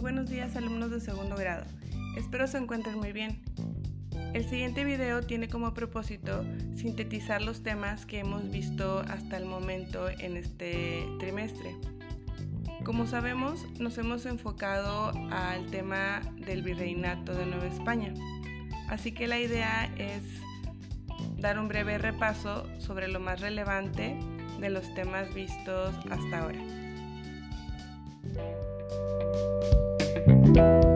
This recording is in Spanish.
buenos días alumnos de segundo grado. Espero se encuentren muy bien. El siguiente video tiene como propósito sintetizar los temas que hemos visto hasta el momento en este trimestre. Como sabemos, nos hemos enfocado al tema del virreinato de Nueva España, así que la idea es dar un breve repaso sobre lo más relevante de los temas vistos hasta ahora. Thank you.